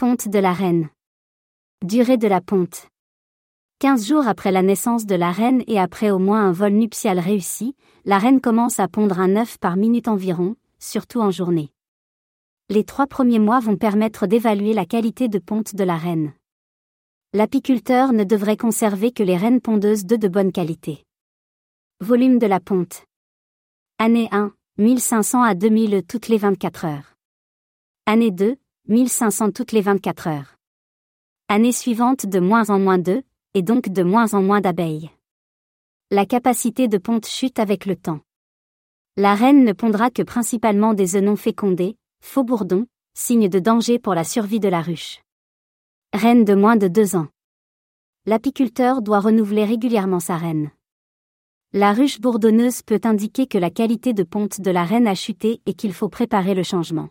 Ponte de la reine. Durée de la ponte. 15 jours après la naissance de la reine et après au moins un vol nuptial réussi, la reine commence à pondre un œuf par minute environ, surtout en journée. Les trois premiers mois vont permettre d'évaluer la qualité de ponte de la reine. L'apiculteur ne devrait conserver que les reines pondeuses de de bonne qualité. Volume de la ponte. Année 1, 1500 à 2000 toutes les 24 heures. Année 2, 1500 toutes les 24 heures. Année suivante de moins en moins d'œufs, et donc de moins en moins d'abeilles. La capacité de ponte chute avec le temps. La reine ne pondra que principalement des œufs non fécondés, faux bourdons, signe de danger pour la survie de la ruche. Reine de moins de deux ans. L'apiculteur doit renouveler régulièrement sa reine. La ruche bourdonneuse peut indiquer que la qualité de ponte de la reine a chuté et qu'il faut préparer le changement.